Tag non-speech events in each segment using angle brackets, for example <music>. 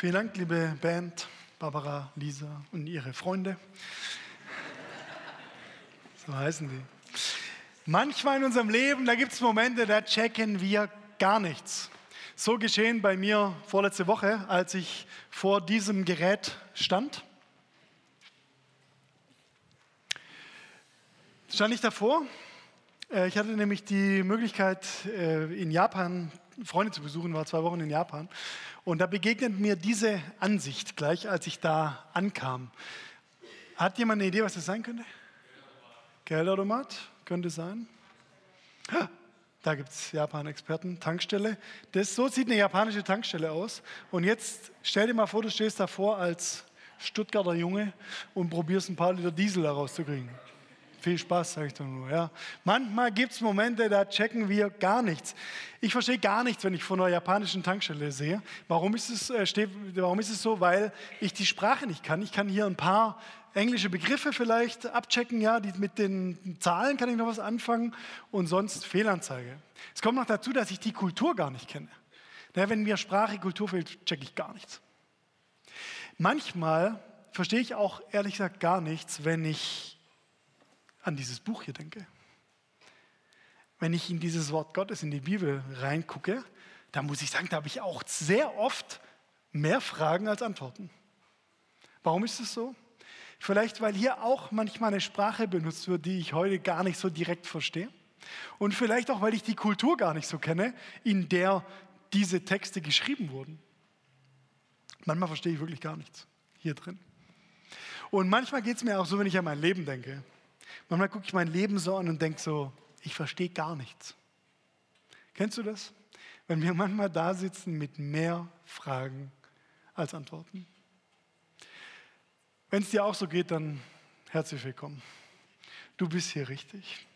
Vielen Dank, liebe Band, Barbara, Lisa und ihre Freunde. So heißen die. Manchmal in unserem Leben, da gibt es Momente, da checken wir gar nichts. So geschehen bei mir vorletzte Woche, als ich vor diesem Gerät stand. Stand ich davor. Äh, ich hatte nämlich die Möglichkeit, äh, in Japan Freunde zu besuchen, war zwei Wochen in Japan. Und da begegnet mir diese Ansicht gleich, als ich da ankam. Hat jemand eine Idee, was das sein könnte? Geldautomat könnte sein. Da gibt es Japan-Experten, Tankstelle. Das, so sieht eine japanische Tankstelle aus. Und jetzt stell dir mal vor, du stehst davor als Stuttgarter Junge und probierst ein paar Liter Diesel daraus zu kriegen. Viel Spaß, sage ich doch nur. Ja. Manchmal gibt es Momente, da checken wir gar nichts. Ich verstehe gar nichts, wenn ich von einer japanischen Tankstelle sehe. Warum ist, es, äh, steht, warum ist es so? Weil ich die Sprache nicht kann. Ich kann hier ein paar englische Begriffe vielleicht abchecken, ja, die, mit den Zahlen kann ich noch was anfangen und sonst Fehlanzeige. Es kommt noch dazu, dass ich die Kultur gar nicht kenne. Ja, wenn mir Sprache, Kultur fehlt, checke ich gar nichts. Manchmal verstehe ich auch ehrlich gesagt gar nichts, wenn ich an dieses Buch hier denke. Wenn ich in dieses Wort Gottes, in die Bibel reingucke, dann muss ich sagen, da habe ich auch sehr oft mehr Fragen als Antworten. Warum ist es so? Vielleicht, weil hier auch manchmal eine Sprache benutzt wird, die ich heute gar nicht so direkt verstehe. Und vielleicht auch, weil ich die Kultur gar nicht so kenne, in der diese Texte geschrieben wurden. Manchmal verstehe ich wirklich gar nichts hier drin. Und manchmal geht es mir auch so, wenn ich an mein Leben denke. Manchmal gucke ich mein Leben so an und denke so, ich verstehe gar nichts. Kennst du das? Wenn wir manchmal da sitzen mit mehr Fragen als Antworten. Wenn es dir auch so geht, dann herzlich willkommen. Du bist hier richtig.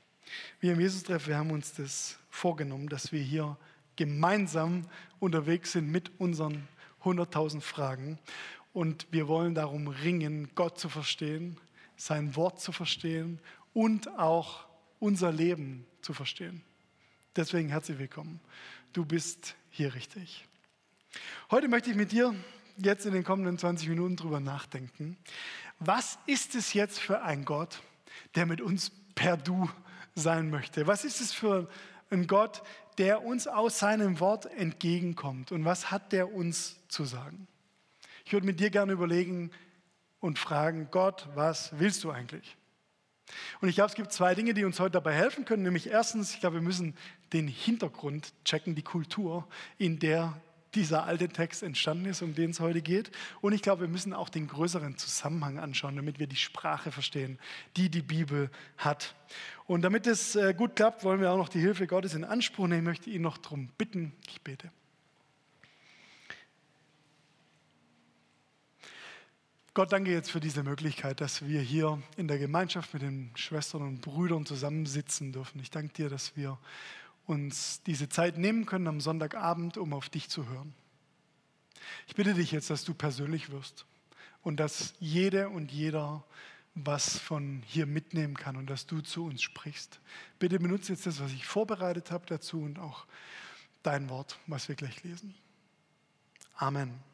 Wir im Jesus-Treff, wir haben uns das vorgenommen, dass wir hier gemeinsam unterwegs sind mit unseren 100.000 Fragen. Und wir wollen darum ringen, Gott zu verstehen, sein Wort zu verstehen und auch unser Leben zu verstehen. Deswegen herzlich willkommen. Du bist hier richtig. Heute möchte ich mit dir jetzt in den kommenden 20 Minuten drüber nachdenken. Was ist es jetzt für ein Gott, der mit uns per Du sein möchte? Was ist es für ein Gott, der uns aus seinem Wort entgegenkommt? Und was hat der uns zu sagen? Ich würde mit dir gerne überlegen und fragen, Gott, was willst du eigentlich? Und ich glaube, es gibt zwei Dinge, die uns heute dabei helfen können. Nämlich erstens, ich glaube, wir müssen den Hintergrund checken, die Kultur, in der dieser alte Text entstanden ist, um den es heute geht. Und ich glaube, wir müssen auch den größeren Zusammenhang anschauen, damit wir die Sprache verstehen, die die Bibel hat. Und damit es äh, gut klappt, wollen wir auch noch die Hilfe Gottes in Anspruch nehmen. Ich möchte ihn noch darum bitten. Ich bete. Gott, danke jetzt für diese Möglichkeit, dass wir hier in der Gemeinschaft mit den Schwestern und Brüdern zusammensitzen dürfen. Ich danke dir, dass wir uns diese Zeit nehmen können am Sonntagabend, um auf dich zu hören. Ich bitte dich jetzt, dass du persönlich wirst und dass jede und jeder was von hier mitnehmen kann und dass du zu uns sprichst. Bitte benutze jetzt das, was ich vorbereitet habe dazu und auch dein Wort, was wir gleich lesen. Amen.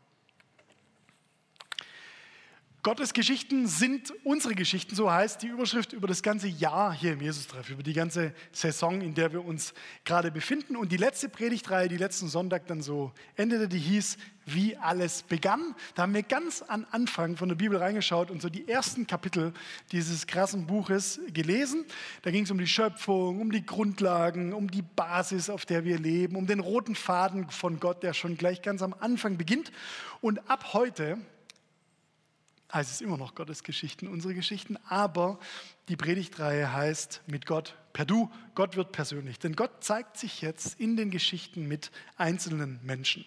Gottes Geschichten sind unsere Geschichten, so heißt die Überschrift über das ganze Jahr hier im Jesus-Treff, über die ganze Saison, in der wir uns gerade befinden. Und die letzte Predigtreihe, die letzten Sonntag dann so endete, die hieß, wie alles begann. Da haben wir ganz am Anfang von der Bibel reingeschaut und so die ersten Kapitel dieses krassen Buches gelesen. Da ging es um die Schöpfung, um die Grundlagen, um die Basis, auf der wir leben, um den roten Faden von Gott, der schon gleich ganz am Anfang beginnt. Und ab heute heißt es immer noch Gottes Geschichten, unsere Geschichten, aber die Predigtreihe heißt mit Gott per Du, Gott wird persönlich. Denn Gott zeigt sich jetzt in den Geschichten mit einzelnen Menschen.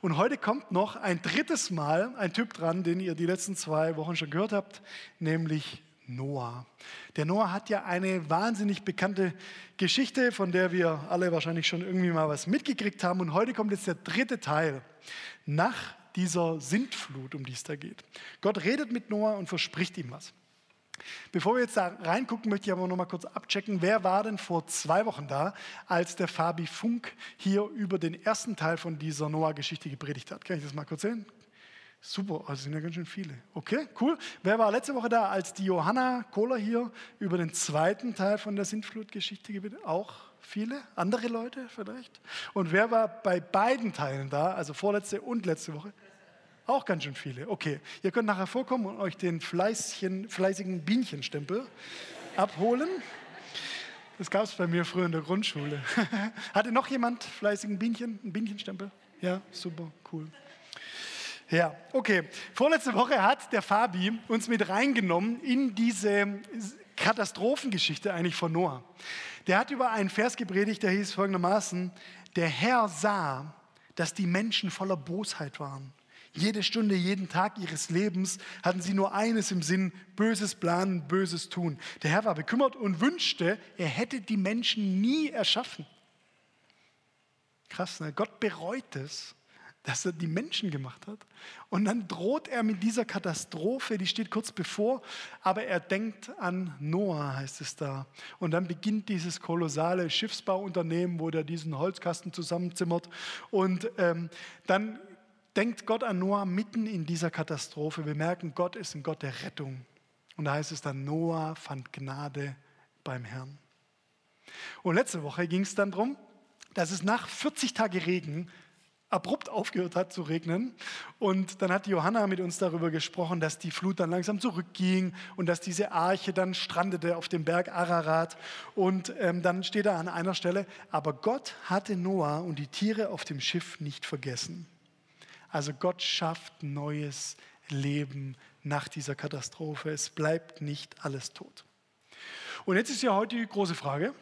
Und heute kommt noch ein drittes Mal ein Typ dran, den ihr die letzten zwei Wochen schon gehört habt, nämlich Noah. Der Noah hat ja eine wahnsinnig bekannte Geschichte, von der wir alle wahrscheinlich schon irgendwie mal was mitgekriegt haben. Und heute kommt jetzt der dritte Teil. Nach dieser Sintflut, um die es da geht. Gott redet mit Noah und verspricht ihm was. Bevor wir jetzt da reingucken, möchte ich aber noch mal kurz abchecken, wer war denn vor zwei Wochen da, als der Fabi Funk hier über den ersten Teil von dieser Noah-Geschichte gepredigt hat. Kann ich das mal kurz sehen? Super, also sind ja ganz schön viele. Okay, cool. Wer war letzte Woche da, als die Johanna Kohler hier über den zweiten Teil von der Sintflutgeschichte gebetet? Auch viele? Andere Leute vielleicht? Und wer war bei beiden Teilen da, also vorletzte und letzte Woche? Auch ganz schön viele. Okay, ihr könnt nachher vorkommen und euch den fleißigen Bienchenstempel abholen. Das gab es bei mir früher in der Grundschule. <laughs> Hatte noch jemand fleißigen Bienchen, einen Bienchenstempel? Ja, super, cool. Ja, okay. Vorletzte Woche hat der Fabi uns mit reingenommen in diese Katastrophengeschichte eigentlich von Noah. Der hat über einen Vers gepredigt, der hieß folgendermaßen, der Herr sah, dass die Menschen voller Bosheit waren. Jede Stunde, jeden Tag ihres Lebens hatten sie nur eines im Sinn, Böses planen, Böses tun. Der Herr war bekümmert und wünschte, er hätte die Menschen nie erschaffen. Krass, ne? Gott bereut es, dass er die Menschen gemacht hat. Und dann droht er mit dieser Katastrophe, die steht kurz bevor, aber er denkt an Noah, heißt es da. Und dann beginnt dieses kolossale Schiffsbauunternehmen, wo der diesen Holzkasten zusammenzimmert. Und ähm, dann denkt Gott an Noah mitten in dieser Katastrophe. Wir merken, Gott ist ein Gott der Rettung. Und da heißt es dann, Noah fand Gnade beim Herrn. Und letzte Woche ging es dann darum, dass es nach 40 Tagen Regen abrupt aufgehört hat zu regnen. Und dann hat Johanna mit uns darüber gesprochen, dass die Flut dann langsam zurückging und dass diese Arche dann strandete auf dem Berg Ararat. Und ähm, dann steht da an einer Stelle, aber Gott hatte Noah und die Tiere auf dem Schiff nicht vergessen. Also Gott schafft neues Leben nach dieser Katastrophe. Es bleibt nicht alles tot. Und jetzt ist ja heute die große Frage,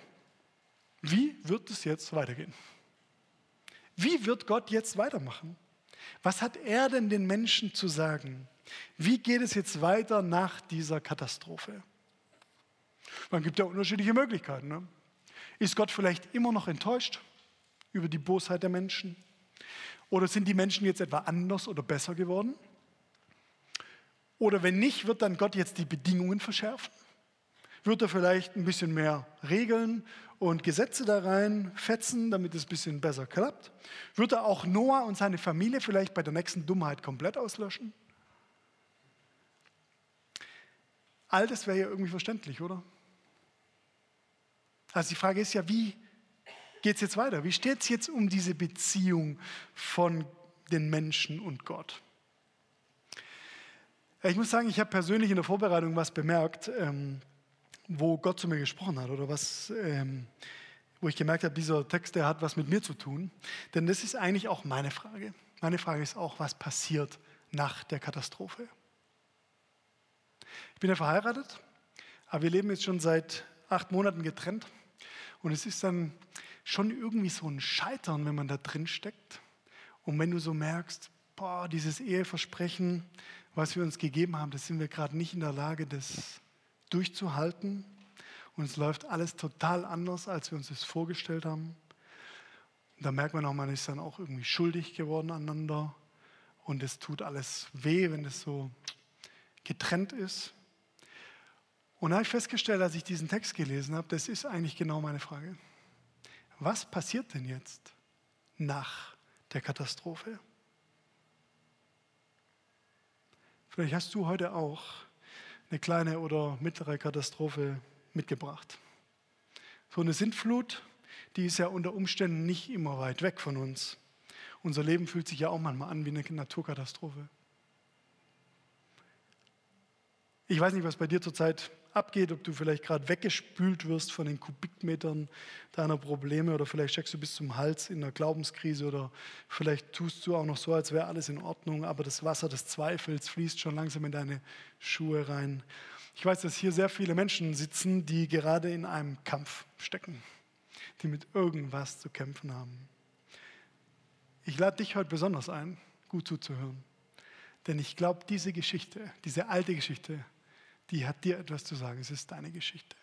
wie wird es jetzt weitergehen? Wie wird Gott jetzt weitermachen? Was hat er denn den Menschen zu sagen? Wie geht es jetzt weiter nach dieser Katastrophe? Man gibt ja unterschiedliche Möglichkeiten. Ne? Ist Gott vielleicht immer noch enttäuscht über die Bosheit der Menschen? Oder sind die Menschen jetzt etwa anders oder besser geworden? Oder wenn nicht, wird dann Gott jetzt die Bedingungen verschärfen? Wird er vielleicht ein bisschen mehr Regeln und Gesetze da rein fetzen, damit es ein bisschen besser klappt? Wird er auch Noah und seine Familie vielleicht bei der nächsten Dummheit komplett auslöschen? All das wäre ja irgendwie verständlich, oder? Also die Frage ist ja, wie geht es jetzt weiter? Wie steht es jetzt um diese Beziehung von den Menschen und Gott? Ich muss sagen, ich habe persönlich in der Vorbereitung was bemerkt. Ähm, wo Gott zu mir gesprochen hat oder was, ähm, wo ich gemerkt habe, dieser Text, der hat was mit mir zu tun. Denn das ist eigentlich auch meine Frage. Meine Frage ist auch, was passiert nach der Katastrophe? Ich bin ja verheiratet, aber wir leben jetzt schon seit acht Monaten getrennt. Und es ist dann schon irgendwie so ein Scheitern, wenn man da drin steckt. Und wenn du so merkst, boah, dieses Eheversprechen, was wir uns gegeben haben, das sind wir gerade nicht in der Lage, das durchzuhalten. Und es läuft alles total anders, als wir uns das vorgestellt haben. Und da merkt man auch, man ist dann auch irgendwie schuldig geworden aneinander. Und es tut alles weh, wenn es so getrennt ist. Und da habe ich festgestellt, als ich diesen Text gelesen habe, das ist eigentlich genau meine Frage. Was passiert denn jetzt nach der Katastrophe? Vielleicht hast du heute auch eine kleine oder mittlere Katastrophe mitgebracht. So eine Sintflut, die ist ja unter Umständen nicht immer weit weg von uns. Unser Leben fühlt sich ja auch manchmal an wie eine Naturkatastrophe. Ich weiß nicht, was bei dir zurzeit abgeht, ob du vielleicht gerade weggespült wirst von den Kubikmetern deiner Probleme oder vielleicht steckst du bis zum Hals in einer Glaubenskrise oder vielleicht tust du auch noch so, als wäre alles in Ordnung, aber das Wasser des Zweifels fließt schon langsam in deine Schuhe rein. Ich weiß, dass hier sehr viele Menschen sitzen, die gerade in einem Kampf stecken, die mit irgendwas zu kämpfen haben. Ich lade dich heute besonders ein, gut zuzuhören. Denn ich glaube, diese Geschichte, diese alte Geschichte, die hat dir etwas zu sagen. Es ist deine Geschichte.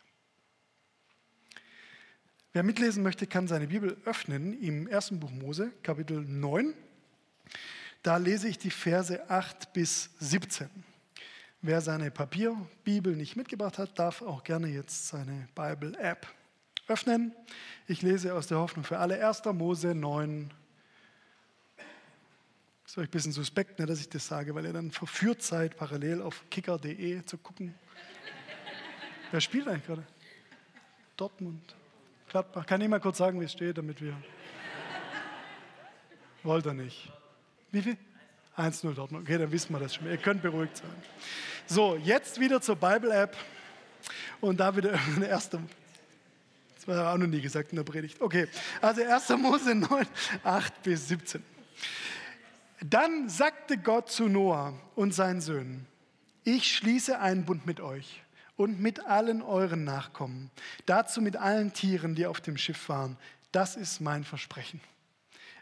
Wer mitlesen möchte, kann seine Bibel öffnen im ersten Buch Mose, Kapitel 9. Da lese ich die Verse 8 bis 17. Wer seine Papierbibel nicht mitgebracht hat, darf auch gerne jetzt seine Bible-App öffnen. Ich lese aus der Hoffnung für alle 1. Mose 9, Euch ein bisschen suspekt, ne, dass ich das sage, weil ihr dann verführt seid, parallel auf kicker.de zu gucken. Wer spielt eigentlich gerade? Dortmund. Gladbach. Kann ich mal kurz sagen, wie es steht, damit wir. Wollt ihr nicht. Wie viel? 1-0 Dortmund. Okay, dann wissen wir das schon. Ihr könnt beruhigt sein. So, jetzt wieder zur Bible-App. Und da wieder <laughs> eine erste. Das war auch noch nie gesagt in der Predigt. Okay, also 1. Mose 9, 8 bis 17. Dann sagte Gott zu Noah und seinen Söhnen: Ich schließe einen Bund mit euch und mit allen euren Nachkommen, dazu mit allen Tieren, die auf dem Schiff waren. Das ist mein Versprechen.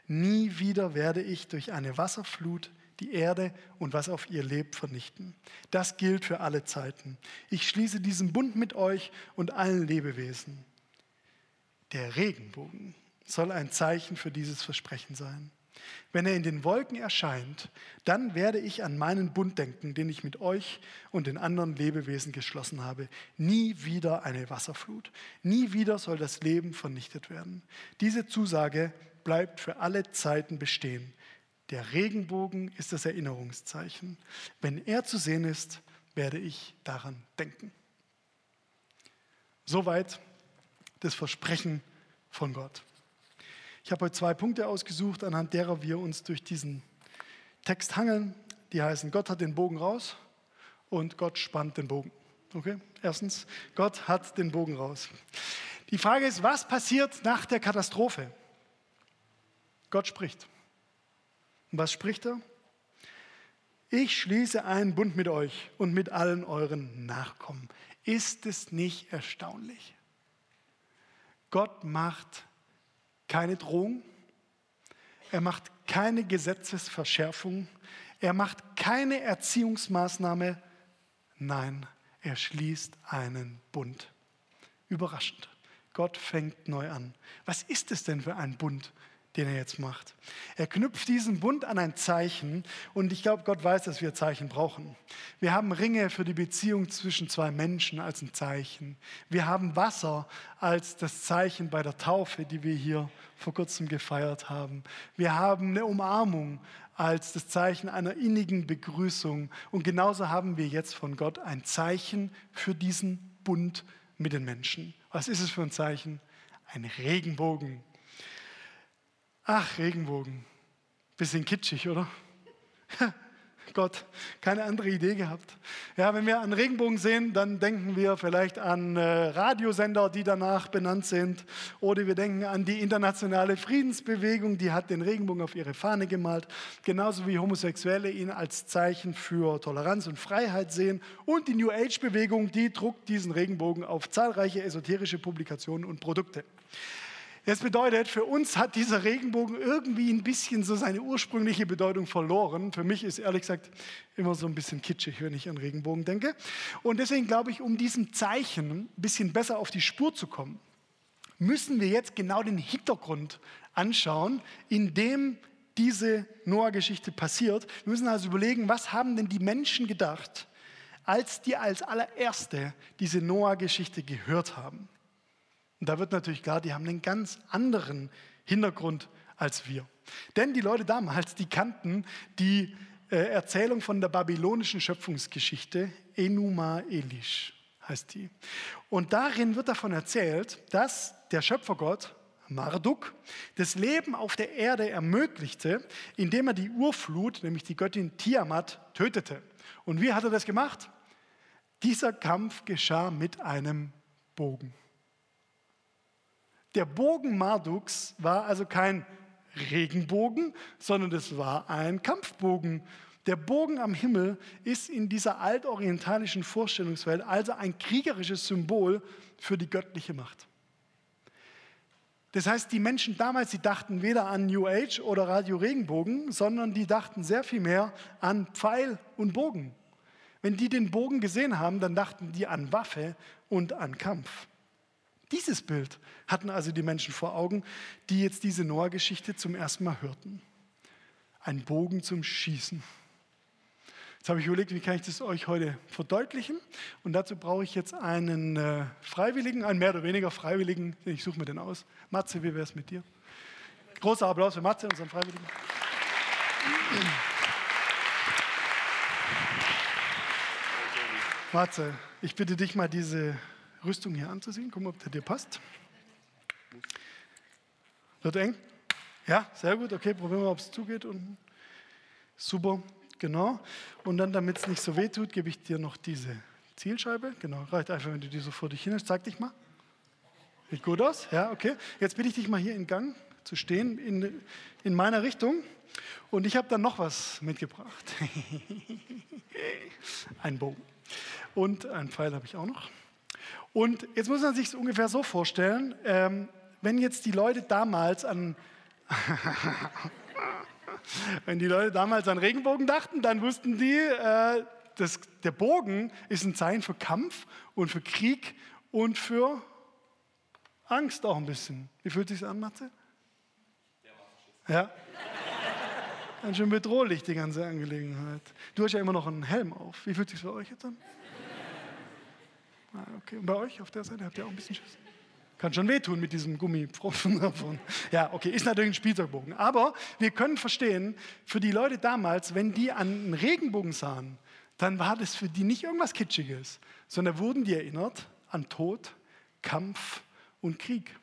Nie wieder werde ich durch eine Wasserflut die Erde und was auf ihr lebt vernichten. Das gilt für alle Zeiten. Ich schließe diesen Bund mit euch und allen Lebewesen. Der Regenbogen soll ein Zeichen für dieses Versprechen sein. Wenn er in den Wolken erscheint, dann werde ich an meinen Bund denken, den ich mit euch und den anderen Lebewesen geschlossen habe. Nie wieder eine Wasserflut. Nie wieder soll das Leben vernichtet werden. Diese Zusage bleibt für alle Zeiten bestehen. Der Regenbogen ist das Erinnerungszeichen. Wenn er zu sehen ist, werde ich daran denken. Soweit das Versprechen von Gott. Ich habe heute zwei Punkte ausgesucht, anhand derer wir uns durch diesen Text hangeln. Die heißen, Gott hat den Bogen raus und Gott spannt den Bogen. Okay? Erstens, Gott hat den Bogen raus. Die Frage ist, was passiert nach der Katastrophe? Gott spricht. Und was spricht er? Ich schließe einen Bund mit euch und mit allen euren Nachkommen. Ist es nicht erstaunlich? Gott macht keine Drohung, er macht keine Gesetzesverschärfung, er macht keine Erziehungsmaßnahme, nein, er schließt einen Bund. Überraschend. Gott fängt neu an. Was ist es denn für ein Bund, den er jetzt macht. Er knüpft diesen Bund an ein Zeichen und ich glaube, Gott weiß, dass wir Zeichen brauchen. Wir haben Ringe für die Beziehung zwischen zwei Menschen als ein Zeichen. Wir haben Wasser als das Zeichen bei der Taufe, die wir hier vor kurzem gefeiert haben. Wir haben eine Umarmung als das Zeichen einer innigen Begrüßung und genauso haben wir jetzt von Gott ein Zeichen für diesen Bund mit den Menschen. Was ist es für ein Zeichen? Ein Regenbogen. Ach, Regenbogen. Bisschen kitschig, oder? <laughs> Gott, keine andere Idee gehabt. Ja, wenn wir an Regenbogen sehen, dann denken wir vielleicht an äh, Radiosender, die danach benannt sind. Oder wir denken an die internationale Friedensbewegung, die hat den Regenbogen auf ihre Fahne gemalt. Genauso wie Homosexuelle ihn als Zeichen für Toleranz und Freiheit sehen. Und die New Age-Bewegung, die druckt diesen Regenbogen auf zahlreiche esoterische Publikationen und Produkte. Das bedeutet, für uns hat dieser Regenbogen irgendwie ein bisschen so seine ursprüngliche Bedeutung verloren. Für mich ist ehrlich gesagt immer so ein bisschen kitschig, wenn ich an Regenbogen denke. Und deswegen glaube ich, um diesem Zeichen ein bisschen besser auf die Spur zu kommen, müssen wir jetzt genau den Hintergrund anschauen, in dem diese Noah-Geschichte passiert. Wir müssen also überlegen, was haben denn die Menschen gedacht, als die als allererste diese Noah-Geschichte gehört haben. Und da wird natürlich klar, die haben einen ganz anderen Hintergrund als wir. Denn die Leute damals, die kannten die äh, Erzählung von der babylonischen Schöpfungsgeschichte, Enuma Elish heißt die. Und darin wird davon erzählt, dass der Schöpfergott Marduk das Leben auf der Erde ermöglichte, indem er die Urflut, nämlich die Göttin Tiamat, tötete. Und wie hat er das gemacht? Dieser Kampf geschah mit einem Bogen. Der Bogen Marduks war also kein Regenbogen, sondern es war ein Kampfbogen. Der Bogen am Himmel ist in dieser altorientalischen Vorstellungswelt also ein kriegerisches Symbol für die göttliche Macht. Das heißt, die Menschen damals, die dachten weder an New Age oder Radio Regenbogen, sondern die dachten sehr viel mehr an Pfeil und Bogen. Wenn die den Bogen gesehen haben, dann dachten die an Waffe und an Kampf. Dieses Bild hatten also die Menschen vor Augen, die jetzt diese Noah-Geschichte zum ersten Mal hörten. Ein Bogen zum Schießen. Jetzt habe ich überlegt, wie kann ich das euch heute verdeutlichen? Und dazu brauche ich jetzt einen äh, Freiwilligen, einen mehr oder weniger Freiwilligen. Ich suche mir den aus. Matze, wie wäre es mit dir? Großer Applaus für Matze, unseren Freiwilligen. Matze, ich bitte dich mal diese Rüstung hier anzusehen. Guck mal, ob der dir passt. Wird eng? Ja, sehr gut. Okay, probieren wir, ob es zugeht. Und super, genau. Und dann, damit es nicht so weh tut, gebe ich dir noch diese Zielscheibe. Genau, reicht einfach, wenn du die so vor dich hin Zeig dich mal. Sieht gut aus? Ja, okay. Jetzt bitte ich dich mal hier in Gang zu stehen, in, in meiner Richtung. Und ich habe dann noch was mitgebracht. <laughs> Ein Bogen. Und einen Pfeil habe ich auch noch. Und jetzt muss man sich es ungefähr so vorstellen, ähm, wenn jetzt die Leute damals an <laughs> wenn die Leute damals an Regenbogen dachten, dann wussten die, äh, dass der Bogen ist ein Zeichen für Kampf und für Krieg und für Angst auch ein bisschen. Wie fühlt sich an, Matze? Ja. Ganz schön bedrohlich, die ganze Angelegenheit. Du hast ja immer noch einen Helm auf. Wie fühlt sich für euch jetzt an? Ah, okay. Und bei euch auf der Seite habt ihr auch ein bisschen Schiss? Kann schon wehtun mit diesem Gummipfropfen <laughs> davon. Ja, okay, ist natürlich ein Spielzeugbogen. Aber wir können verstehen, für die Leute damals, wenn die an einen Regenbogen sahen, dann war das für die nicht irgendwas Kitschiges, sondern wurden die erinnert an Tod, Kampf und Krieg.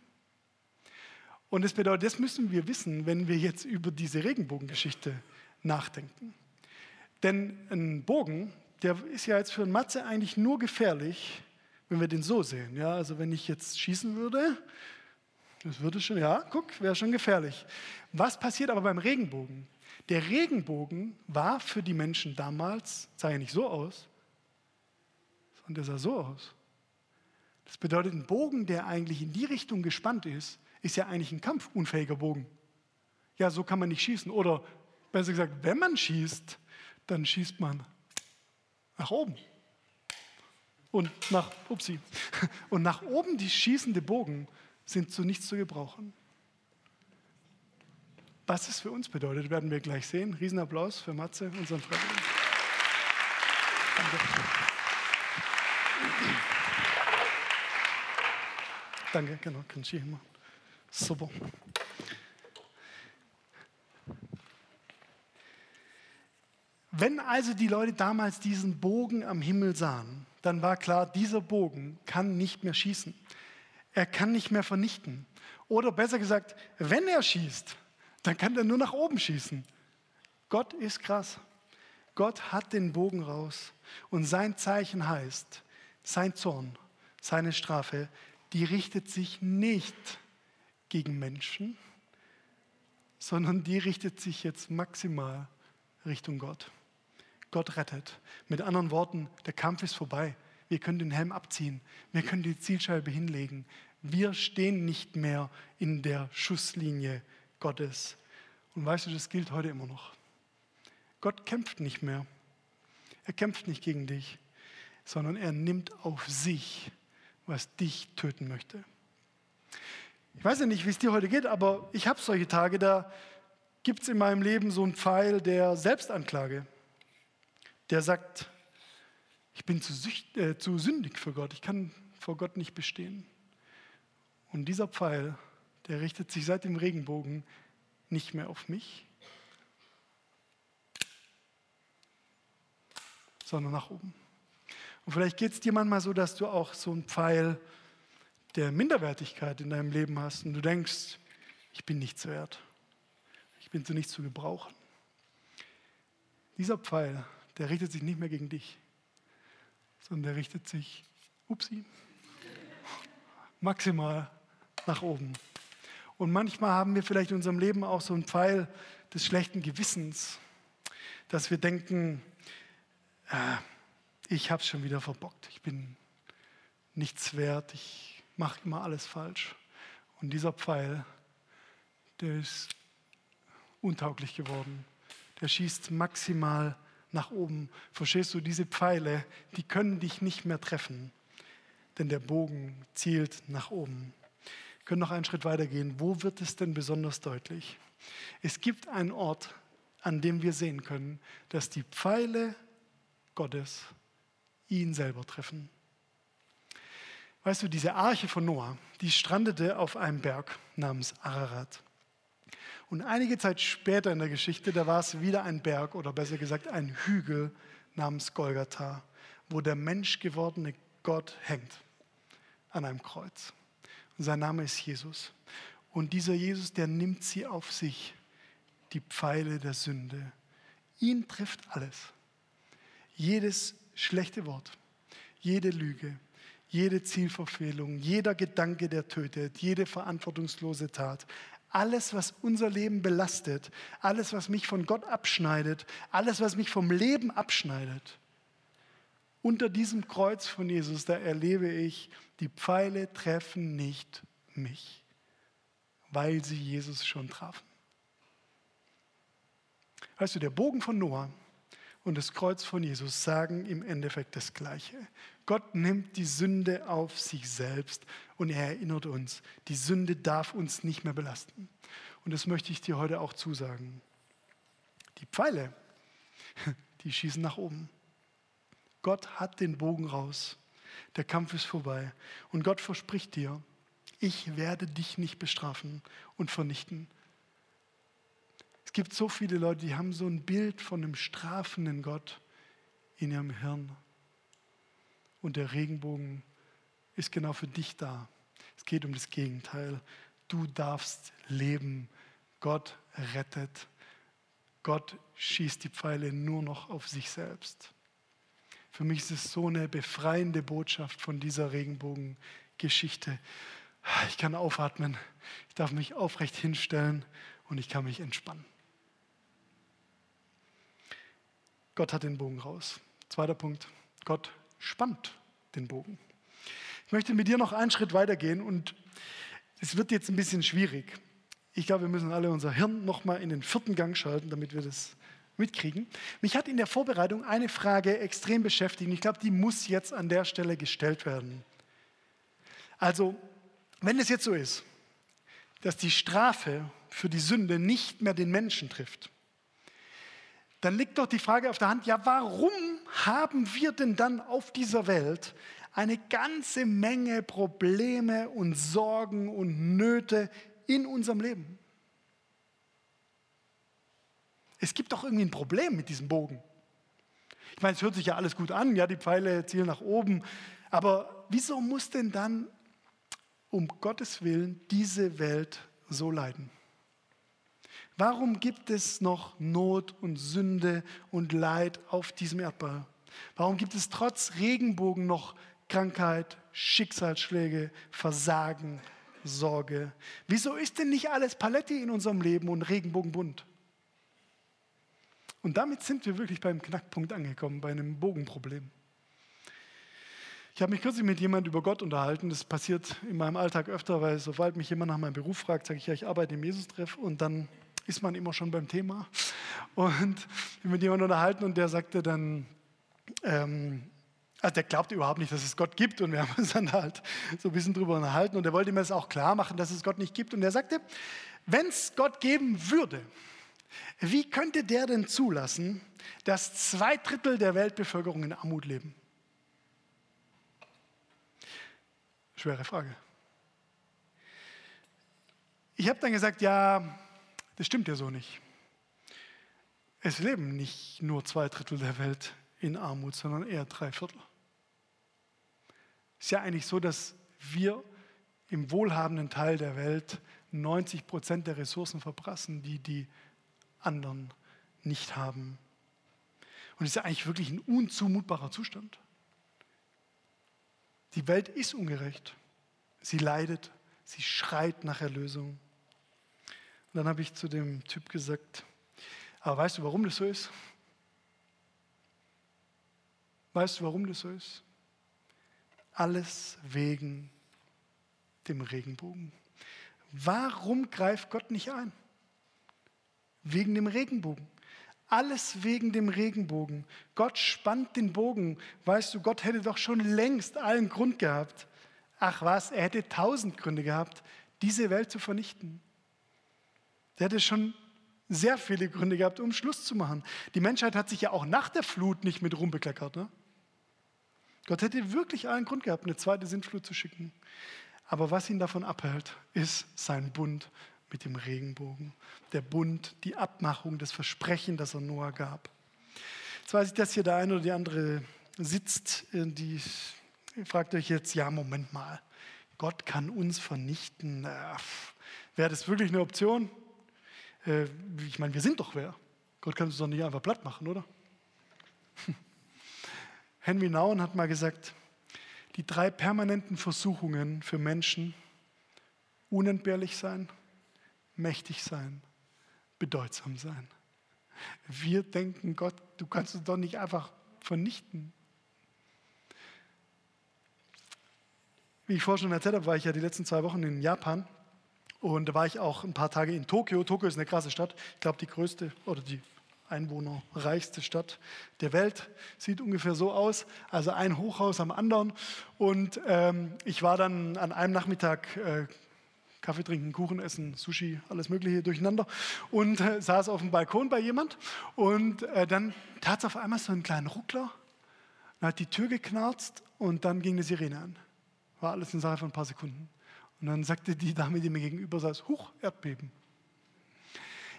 Und das bedeutet, das müssen wir wissen, wenn wir jetzt über diese Regenbogengeschichte nachdenken. Denn ein Bogen, der ist ja jetzt für einen Matze eigentlich nur gefährlich, wenn wir den so sehen. Ja, also wenn ich jetzt schießen würde, das würde schon, ja, guck, wäre schon gefährlich. Was passiert aber beim Regenbogen? Der Regenbogen war für die Menschen damals, sah ja nicht so aus, sondern der sah so aus. Das bedeutet, ein Bogen, der eigentlich in die Richtung gespannt ist, ist ja eigentlich ein kampfunfähiger Bogen. Ja, so kann man nicht schießen. Oder besser gesagt, wenn man schießt, dann schießt man nach oben und nach, upsie, <laughs> und nach oben die schießende Bogen sind zu nichts zu gebrauchen. Was es für uns bedeutet, werden wir gleich sehen. Riesenapplaus für Matze, unseren Freiwilligen. Danke. Danke, genau, kann ich hier machen. Super. Wenn also die Leute damals diesen Bogen am Himmel sahen, dann war klar, dieser Bogen kann nicht mehr schießen. Er kann nicht mehr vernichten. Oder besser gesagt, wenn er schießt, dann kann er nur nach oben schießen. Gott ist krass. Gott hat den Bogen raus. Und sein Zeichen heißt, sein Zorn, seine Strafe, die richtet sich nicht gegen Menschen, sondern die richtet sich jetzt maximal Richtung Gott. Gott rettet. Mit anderen Worten, der Kampf ist vorbei. Wir können den Helm abziehen. Wir können die Zielscheibe hinlegen. Wir stehen nicht mehr in der Schusslinie Gottes. Und weißt du, das gilt heute immer noch. Gott kämpft nicht mehr. Er kämpft nicht gegen dich, sondern er nimmt auf sich, was dich töten möchte. Ich weiß ja nicht, wie es dir heute geht, aber ich habe solche Tage, da gibt es in meinem Leben so einen Pfeil der Selbstanklage der sagt, ich bin zu, sücht, äh, zu sündig für Gott, ich kann vor Gott nicht bestehen. Und dieser Pfeil, der richtet sich seit dem Regenbogen nicht mehr auf mich, sondern nach oben. Und vielleicht geht es dir manchmal so, dass du auch so einen Pfeil der Minderwertigkeit in deinem Leben hast und du denkst, ich bin nichts wert, ich bin zu nichts zu gebrauchen. Dieser Pfeil, der richtet sich nicht mehr gegen dich, sondern der richtet sich, upsi, maximal nach oben. Und manchmal haben wir vielleicht in unserem Leben auch so einen Pfeil des schlechten Gewissens, dass wir denken, äh, ich habe es schon wieder verbockt, ich bin nichts wert, ich mache immer alles falsch. Und dieser Pfeil, der ist untauglich geworden. Der schießt maximal nach oben. Verstehst du, diese Pfeile, die können dich nicht mehr treffen, denn der Bogen zielt nach oben. Wir können noch einen Schritt weiter gehen. Wo wird es denn besonders deutlich? Es gibt einen Ort, an dem wir sehen können, dass die Pfeile Gottes ihn selber treffen. Weißt du, diese Arche von Noah, die strandete auf einem Berg namens Ararat. Und einige Zeit später in der Geschichte, da war es wieder ein Berg oder besser gesagt ein Hügel namens Golgatha, wo der menschgewordene Gott hängt an einem Kreuz. Und sein Name ist Jesus. Und dieser Jesus, der nimmt sie auf sich, die Pfeile der Sünde. Ihn trifft alles. Jedes schlechte Wort, jede Lüge, jede Zielverfehlung, jeder Gedanke, der tötet, jede verantwortungslose Tat, alles, was unser Leben belastet, alles, was mich von Gott abschneidet, alles, was mich vom Leben abschneidet. Unter diesem Kreuz von Jesus, da erlebe ich, die Pfeile treffen nicht mich, weil sie Jesus schon trafen. Weißt du, der Bogen von Noah und das Kreuz von Jesus sagen im Endeffekt das Gleiche. Gott nimmt die Sünde auf sich selbst und er erinnert uns, die Sünde darf uns nicht mehr belasten. Und das möchte ich dir heute auch zusagen. Die Pfeile, <laughs> die schießen nach oben. Gott hat den Bogen raus. Der Kampf ist vorbei. Und Gott verspricht dir, ich werde dich nicht bestrafen und vernichten. Es gibt so viele Leute, die haben so ein Bild von einem strafenden Gott in ihrem Hirn. Und der Regenbogen ist genau für dich da. Es geht um das Gegenteil. Du darfst leben. Gott rettet. Gott schießt die Pfeile nur noch auf sich selbst. Für mich ist es so eine befreiende Botschaft von dieser Regenbogengeschichte. Ich kann aufatmen, ich darf mich aufrecht hinstellen und ich kann mich entspannen. Gott hat den Bogen raus. Zweiter Punkt, Gott spannt den Bogen. Ich möchte mit dir noch einen Schritt weitergehen und es wird jetzt ein bisschen schwierig. Ich glaube, wir müssen alle unser Hirn nochmal in den vierten Gang schalten, damit wir das mitkriegen. Mich hat in der Vorbereitung eine Frage extrem beschäftigt. Ich glaube, die muss jetzt an der Stelle gestellt werden. Also, wenn es jetzt so ist, dass die Strafe für die Sünde nicht mehr den Menschen trifft, dann liegt doch die Frage auf der Hand, ja, warum haben wir denn dann auf dieser Welt eine ganze Menge Probleme und Sorgen und Nöte in unserem Leben? Es gibt doch irgendwie ein Problem mit diesem Bogen. Ich meine, es hört sich ja alles gut an, ja, die Pfeile zielen nach oben, aber wieso muss denn dann um Gottes Willen diese Welt so leiden? Warum gibt es noch Not und Sünde und Leid auf diesem Erdball? Warum gibt es trotz Regenbogen noch Krankheit, Schicksalsschläge, Versagen, Sorge? Wieso ist denn nicht alles Paletti in unserem Leben und Regenbogenbunt? Und damit sind wir wirklich beim Knackpunkt angekommen, bei einem Bogenproblem. Ich habe mich kürzlich mit jemandem über Gott unterhalten. Das passiert in meinem Alltag öfter, weil sobald mich jemand nach meinem Beruf fragt, sage ich ja, ich arbeite im Jesus-Treff und dann ist man immer schon beim Thema. Und mit jemandem unterhalten und der sagte dann, ähm, also der glaubte überhaupt nicht, dass es Gott gibt und wir haben uns dann halt so ein bisschen drüber unterhalten und er wollte mir das auch klar machen, dass es Gott nicht gibt und er sagte, wenn es Gott geben würde, wie könnte der denn zulassen, dass zwei Drittel der Weltbevölkerung in Armut leben? Schwere Frage. Ich habe dann gesagt, ja, das stimmt ja so nicht. Es leben nicht nur zwei Drittel der Welt in Armut, sondern eher drei Viertel. Es ist ja eigentlich so, dass wir im wohlhabenden Teil der Welt 90 Prozent der Ressourcen verprassen, die die anderen nicht haben. Und es ist ja eigentlich wirklich ein unzumutbarer Zustand. Die Welt ist ungerecht. Sie leidet, sie schreit nach Erlösung. Und dann habe ich zu dem Typ gesagt, aber weißt du, warum das so ist? Weißt du, warum das so ist? Alles wegen dem Regenbogen. Warum greift Gott nicht ein? Wegen dem Regenbogen. Alles wegen dem Regenbogen. Gott spannt den Bogen. Weißt du, Gott hätte doch schon längst allen Grund gehabt. Ach was, er hätte tausend Gründe gehabt, diese Welt zu vernichten. Der hätte schon sehr viele Gründe gehabt, um Schluss zu machen. Die Menschheit hat sich ja auch nach der Flut nicht mit Ruhm bekleckert. Ne? Gott hätte wirklich allen Grund gehabt, eine zweite Sintflut zu schicken. Aber was ihn davon abhält, ist sein Bund mit dem Regenbogen. Der Bund, die Abmachung, das Versprechen, das er Noah gab. Jetzt weiß ich, dass hier der eine oder die andere sitzt, äh, die fragt euch jetzt, ja, Moment mal, Gott kann uns vernichten. Wäre das wirklich eine Option? Äh, ich meine, wir sind doch wer. Gott kann uns doch nicht einfach platt machen, oder? <laughs> Henry Nouwen hat mal gesagt, die drei permanenten Versuchungen für Menschen, unentbehrlich sein, mächtig sein, bedeutsam sein. Wir denken, Gott, du kannst uns doch nicht einfach vernichten. Wie ich vorhin schon erzählt habe, war ich ja die letzten zwei Wochen in Japan und da war ich auch ein paar Tage in Tokio. Tokio ist eine krasse Stadt, ich glaube die größte oder die einwohnerreichste Stadt der Welt. Sieht ungefähr so aus, also ein Hochhaus am anderen. Und ähm, ich war dann an einem Nachmittag äh, Kaffee trinken, Kuchen essen, Sushi, alles Mögliche durcheinander und äh, saß auf dem Balkon bei jemand. Und äh, dann tat es auf einmal so einen kleinen Ruckler. Dann hat die Tür geknarzt und dann ging eine Sirene an. War alles eine Sache von ein paar Sekunden. Und dann sagte die Dame, die mir gegenüber saß, Huch, Erdbeben.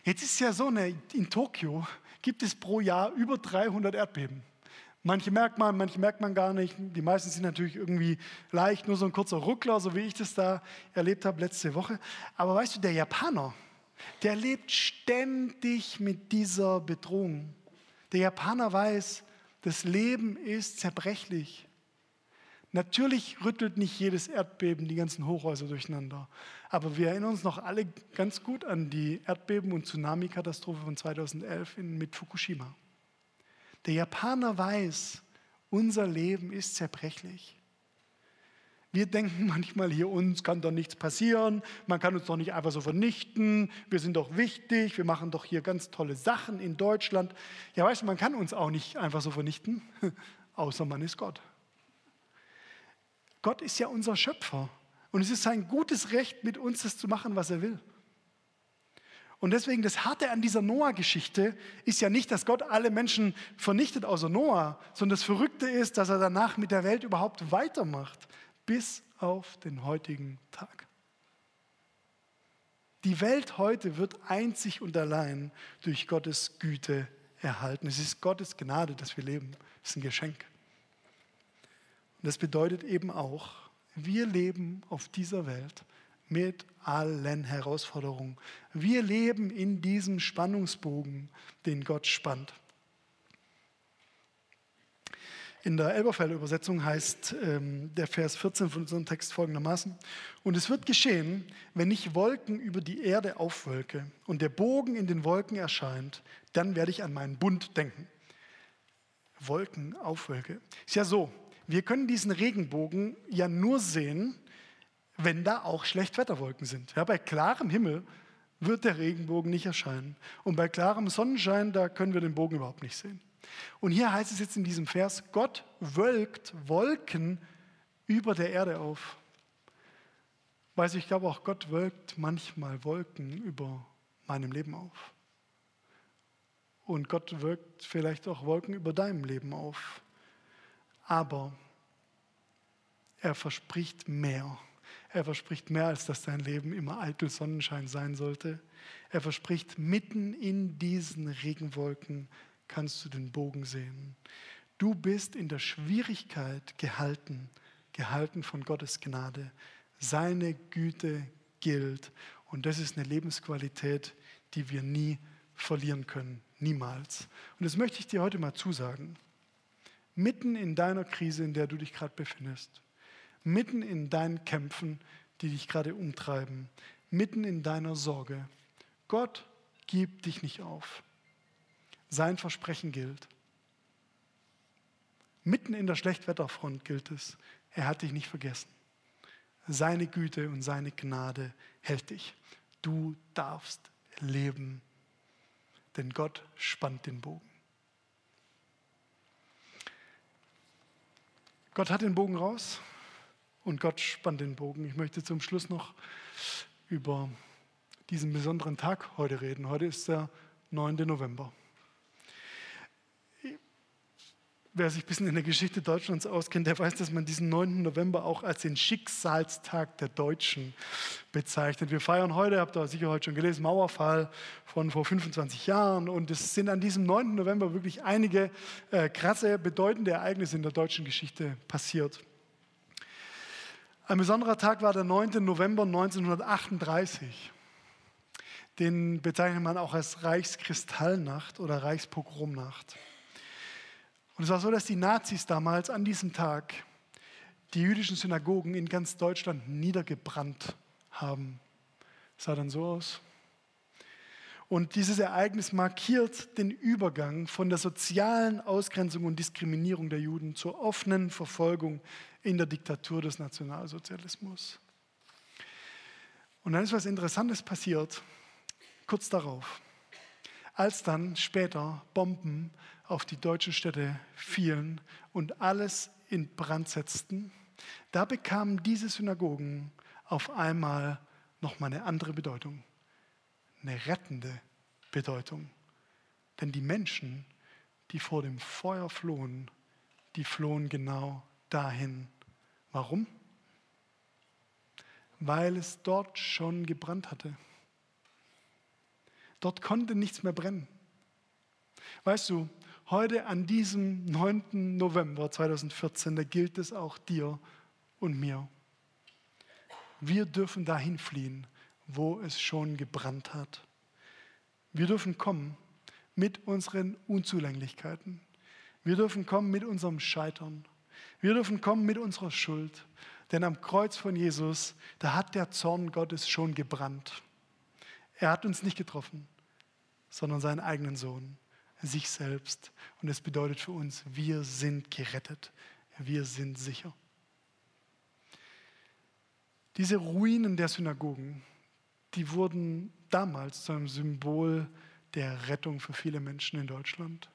Jetzt ist ja so, ne, in Tokio gibt es pro Jahr über 300 Erdbeben. Manche merkt man, manche merkt man gar nicht. Die meisten sind natürlich irgendwie leicht, nur so ein kurzer Ruckler, so wie ich das da erlebt habe letzte Woche. Aber weißt du, der Japaner, der lebt ständig mit dieser Bedrohung. Der Japaner weiß, das Leben ist zerbrechlich. Natürlich rüttelt nicht jedes Erdbeben die ganzen Hochhäuser durcheinander. Aber wir erinnern uns noch alle ganz gut an die Erdbeben- und Tsunami-Katastrophe von 2011 in, mit Fukushima. Der Japaner weiß, unser Leben ist zerbrechlich. Wir denken manchmal hier, uns kann doch nichts passieren, man kann uns doch nicht einfach so vernichten, wir sind doch wichtig, wir machen doch hier ganz tolle Sachen in Deutschland. Ja, weißt du, man kann uns auch nicht einfach so vernichten, <laughs> außer man ist Gott. Gott ist ja unser Schöpfer. Und es ist sein gutes Recht, mit uns das zu machen, was er will. Und deswegen das Harte an dieser Noah-Geschichte ist ja nicht, dass Gott alle Menschen vernichtet außer Noah, sondern das Verrückte ist, dass er danach mit der Welt überhaupt weitermacht, bis auf den heutigen Tag. Die Welt heute wird einzig und allein durch Gottes Güte erhalten. Es ist Gottes Gnade, dass wir leben. Es ist ein Geschenk. Und das bedeutet eben auch, wir leben auf dieser Welt mit allen Herausforderungen. Wir leben in diesem Spannungsbogen, den Gott spannt. In der Elberfelder Übersetzung heißt ähm, der Vers 14 von unserem Text folgendermaßen: Und es wird geschehen, wenn ich Wolken über die Erde aufwölke und der Bogen in den Wolken erscheint, dann werde ich an meinen Bund denken. Wolken aufwölke. Ist ja so, wir können diesen Regenbogen ja nur sehen, wenn da auch Schlechtwetterwolken sind. Ja, bei klarem Himmel wird der Regenbogen nicht erscheinen. Und bei klarem Sonnenschein, da können wir den Bogen überhaupt nicht sehen. Und hier heißt es jetzt in diesem Vers, Gott wölkt Wolken über der Erde auf. Weiß ich glaube auch, Gott wölkt manchmal Wolken über meinem Leben auf. Und Gott wölkt vielleicht auch Wolken über deinem Leben auf. Aber er verspricht mehr. Er verspricht mehr, als dass dein Leben immer eitel Sonnenschein sein sollte. Er verspricht, mitten in diesen Regenwolken kannst du den Bogen sehen. Du bist in der Schwierigkeit gehalten, gehalten von Gottes Gnade. Seine Güte gilt. Und das ist eine Lebensqualität, die wir nie verlieren können. Niemals. Und das möchte ich dir heute mal zusagen mitten in deiner Krise, in der du dich gerade befindest, mitten in deinen Kämpfen, die dich gerade umtreiben, mitten in deiner Sorge. Gott gibt dich nicht auf. Sein Versprechen gilt. Mitten in der Schlechtwetterfront gilt es, er hat dich nicht vergessen. Seine Güte und seine Gnade hält dich. Du darfst leben, denn Gott spannt den Bogen. Gott hat den Bogen raus und Gott spannt den Bogen. Ich möchte zum Schluss noch über diesen besonderen Tag heute reden. Heute ist der 9. November. Wer sich ein bisschen in der Geschichte Deutschlands auskennt, der weiß, dass man diesen 9. November auch als den Schicksalstag der Deutschen bezeichnet. Wir feiern heute, habt ihr sicher heute schon gelesen, Mauerfall von vor 25 Jahren. Und es sind an diesem 9. November wirklich einige äh, krasse, bedeutende Ereignisse in der deutschen Geschichte passiert. Ein besonderer Tag war der 9. November 1938. Den bezeichnet man auch als Reichskristallnacht oder Reichspogromnacht. Und es war so, dass die Nazis damals an diesem Tag die jüdischen Synagogen in ganz Deutschland niedergebrannt haben. Das sah dann so aus. Und dieses Ereignis markiert den Übergang von der sozialen Ausgrenzung und Diskriminierung der Juden zur offenen Verfolgung in der Diktatur des Nationalsozialismus. Und dann ist was Interessantes passiert, kurz darauf, als dann später Bomben auf die deutschen Städte fielen und alles in Brand setzten, da bekamen diese Synagogen auf einmal nochmal eine andere Bedeutung, eine rettende Bedeutung. Denn die Menschen, die vor dem Feuer flohen, die flohen genau dahin. Warum? Weil es dort schon gebrannt hatte. Dort konnte nichts mehr brennen. Weißt du, heute an diesem 9. November 2014, da gilt es auch dir und mir. Wir dürfen dahin fliehen, wo es schon gebrannt hat. Wir dürfen kommen mit unseren Unzulänglichkeiten. Wir dürfen kommen mit unserem Scheitern. Wir dürfen kommen mit unserer Schuld. Denn am Kreuz von Jesus, da hat der Zorn Gottes schon gebrannt. Er hat uns nicht getroffen, sondern seinen eigenen Sohn sich selbst. Und es bedeutet für uns, wir sind gerettet, wir sind sicher. Diese Ruinen der Synagogen, die wurden damals zu einem Symbol der Rettung für viele Menschen in Deutschland.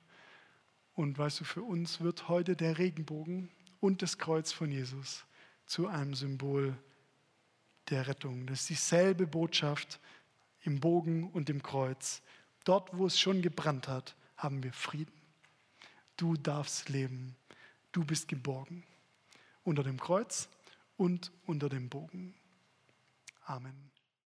Und weißt du, für uns wird heute der Regenbogen und das Kreuz von Jesus zu einem Symbol der Rettung. Das ist dieselbe Botschaft im Bogen und im Kreuz. Dort, wo es schon gebrannt hat, haben wir Frieden. Du darfst leben. Du bist geborgen. Unter dem Kreuz und unter dem Bogen. Amen.